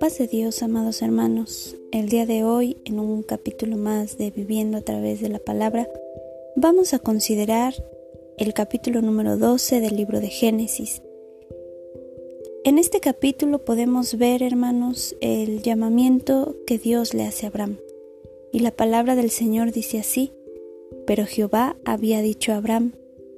Paz Dios, amados hermanos. El día de hoy, en un capítulo más de Viviendo a través de la palabra, vamos a considerar el capítulo número 12 del libro de Génesis. En este capítulo podemos ver, hermanos, el llamamiento que Dios le hace a Abraham. Y la palabra del Señor dice así, pero Jehová había dicho a Abraham,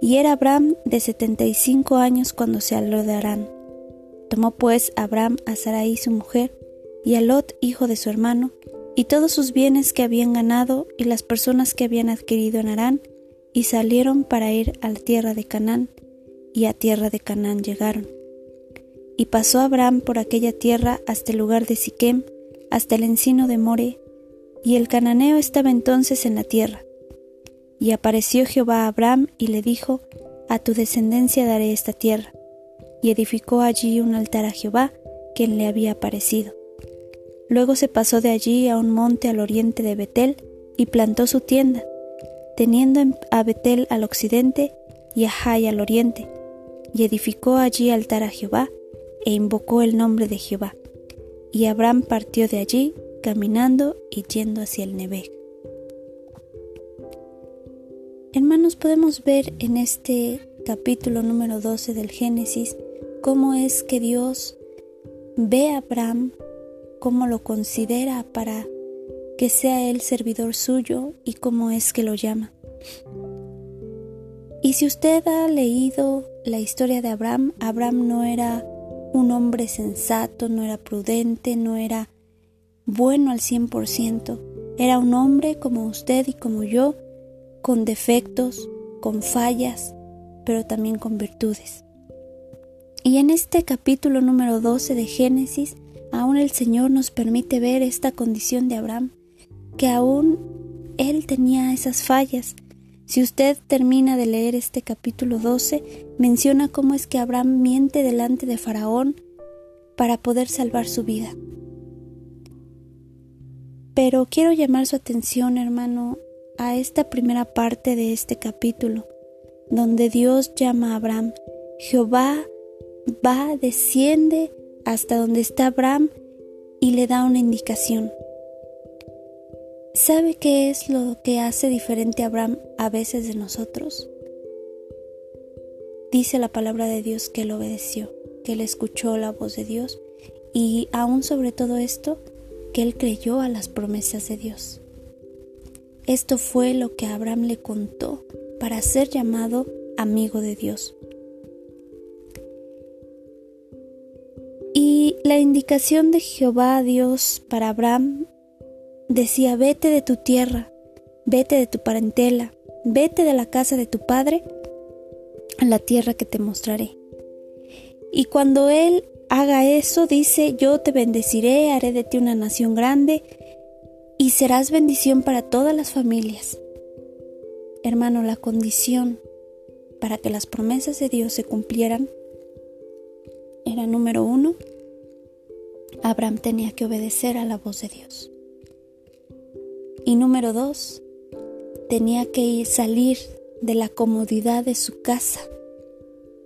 Y era Abraham de setenta y cinco años cuando se habló de Arán. Tomó pues Abraham a Sarai su mujer, y a Lot hijo de su hermano, y todos sus bienes que habían ganado, y las personas que habían adquirido en Arán, y salieron para ir a la tierra de Canaán, y a tierra de Canaán llegaron. Y pasó Abraham por aquella tierra hasta el lugar de Siquem, hasta el encino de More, y el cananeo estaba entonces en la tierra. Y apareció Jehová a Abraham y le dijo, A tu descendencia daré esta tierra. Y edificó allí un altar a Jehová, quien le había aparecido. Luego se pasó de allí a un monte al oriente de Betel y plantó su tienda, teniendo a Betel al occidente y a Jai al oriente, y edificó allí altar a Jehová, e invocó el nombre de Jehová. Y Abraham partió de allí, caminando y yendo hacia el Nebec. Hermanos, podemos ver en este capítulo número 12 del Génesis cómo es que Dios ve a Abraham, cómo lo considera para que sea él servidor suyo y cómo es que lo llama. Y si usted ha leído la historia de Abraham, Abraham no era un hombre sensato, no era prudente, no era bueno al 100%, era un hombre como usted y como yo, con defectos, con fallas, pero también con virtudes. Y en este capítulo número 12 de Génesis, aún el Señor nos permite ver esta condición de Abraham, que aún él tenía esas fallas. Si usted termina de leer este capítulo 12, menciona cómo es que Abraham miente delante de Faraón para poder salvar su vida. Pero quiero llamar su atención, hermano, a esta primera parte de este capítulo, donde Dios llama a Abraham. Jehová va, desciende hasta donde está Abraham y le da una indicación. ¿Sabe qué es lo que hace diferente a Abraham a veces de nosotros? Dice la palabra de Dios que él obedeció, que él escuchó la voz de Dios y aún sobre todo esto, que él creyó a las promesas de Dios. Esto fue lo que Abraham le contó para ser llamado amigo de Dios. Y la indicación de Jehová Dios para Abraham decía, vete de tu tierra, vete de tu parentela, vete de la casa de tu padre a la tierra que te mostraré. Y cuando él haga eso, dice, yo te bendeciré, haré de ti una nación grande, y serás bendición para todas las familias. Hermano, la condición para que las promesas de Dios se cumplieran era número uno, Abraham tenía que obedecer a la voz de Dios. Y número dos, tenía que salir de la comodidad de su casa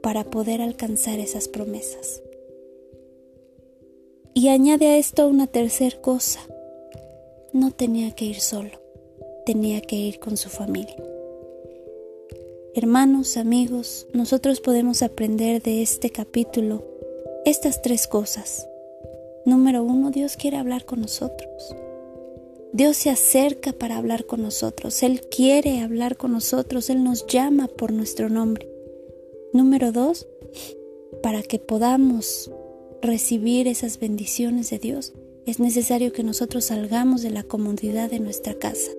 para poder alcanzar esas promesas. Y añade a esto una tercera cosa, no tenía que ir solo, tenía que ir con su familia. Hermanos, amigos, nosotros podemos aprender de este capítulo estas tres cosas. Número uno, Dios quiere hablar con nosotros. Dios se acerca para hablar con nosotros. Él quiere hablar con nosotros. Él nos llama por nuestro nombre. Número dos, para que podamos recibir esas bendiciones de Dios, es necesario que nosotros salgamos de la comodidad de nuestra casa,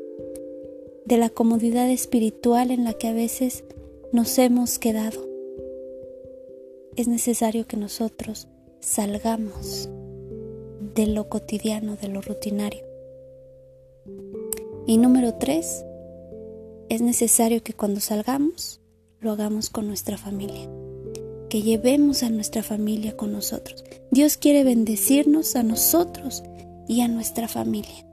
de la comodidad espiritual en la que a veces nos hemos quedado. Es necesario que nosotros salgamos de lo cotidiano, de lo rutinario. Y número tres, es necesario que cuando salgamos lo hagamos con nuestra familia, que llevemos a nuestra familia con nosotros. Dios quiere bendecirnos a nosotros y a nuestra familia.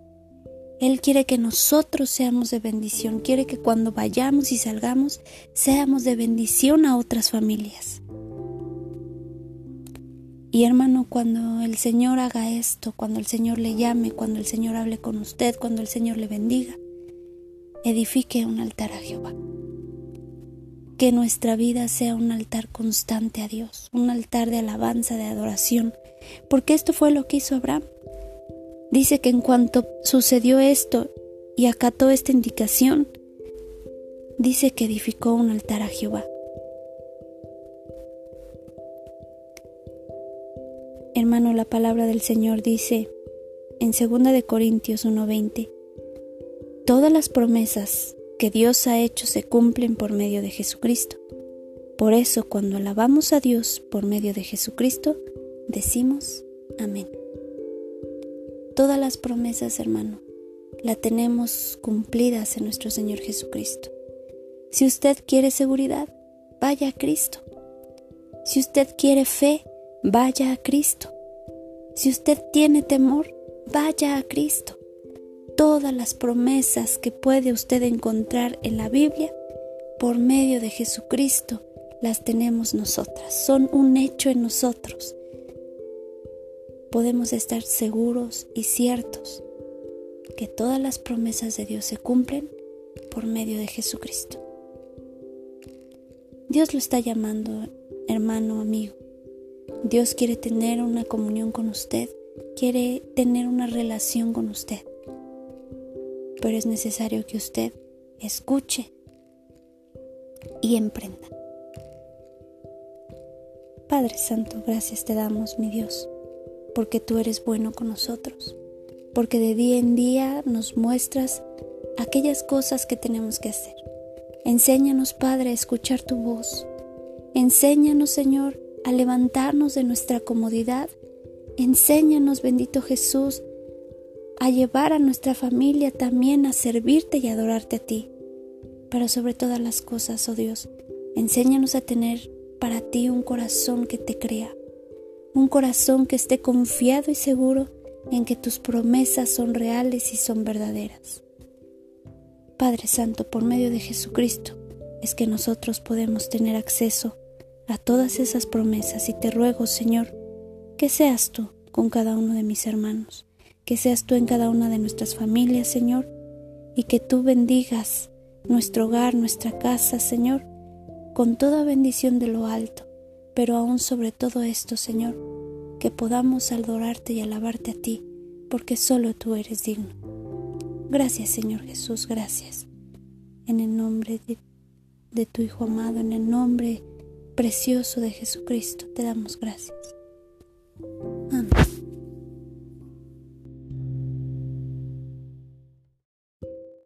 Él quiere que nosotros seamos de bendición, quiere que cuando vayamos y salgamos seamos de bendición a otras familias. Y hermano, cuando el Señor haga esto, cuando el Señor le llame, cuando el Señor hable con usted, cuando el Señor le bendiga, edifique un altar a Jehová. Que nuestra vida sea un altar constante a Dios, un altar de alabanza, de adoración, porque esto fue lo que hizo Abraham. Dice que en cuanto sucedió esto y acató esta indicación, dice que edificó un altar a Jehová. Hermano, la palabra del Señor dice en 2 de Corintios 1:20, todas las promesas que Dios ha hecho se cumplen por medio de Jesucristo. Por eso cuando alabamos a Dios por medio de Jesucristo, decimos amén. Todas las promesas, hermano, las tenemos cumplidas en nuestro Señor Jesucristo. Si usted quiere seguridad, vaya a Cristo. Si usted quiere fe, vaya a Cristo. Si usted tiene temor, vaya a Cristo. Todas las promesas que puede usted encontrar en la Biblia, por medio de Jesucristo, las tenemos nosotras. Son un hecho en nosotros podemos estar seguros y ciertos que todas las promesas de Dios se cumplen por medio de Jesucristo. Dios lo está llamando, hermano, amigo. Dios quiere tener una comunión con usted, quiere tener una relación con usted. Pero es necesario que usted escuche y emprenda. Padre Santo, gracias te damos, mi Dios porque tú eres bueno con nosotros, porque de día en día nos muestras aquellas cosas que tenemos que hacer. Enséñanos, Padre, a escuchar tu voz. Enséñanos, Señor, a levantarnos de nuestra comodidad. Enséñanos, bendito Jesús, a llevar a nuestra familia también a servirte y adorarte a ti. Pero sobre todas las cosas, oh Dios, enséñanos a tener para ti un corazón que te crea, un corazón que esté confiado y seguro en que tus promesas son reales y son verdaderas. Padre Santo, por medio de Jesucristo, es que nosotros podemos tener acceso a todas esas promesas y te ruego, Señor, que seas tú con cada uno de mis hermanos, que seas tú en cada una de nuestras familias, Señor, y que tú bendigas nuestro hogar, nuestra casa, Señor, con toda bendición de lo alto pero aún sobre todo esto, Señor, que podamos adorarte y alabarte a ti, porque solo tú eres digno. Gracias, Señor Jesús, gracias. En el nombre de, de tu Hijo amado, en el nombre precioso de Jesucristo, te damos gracias.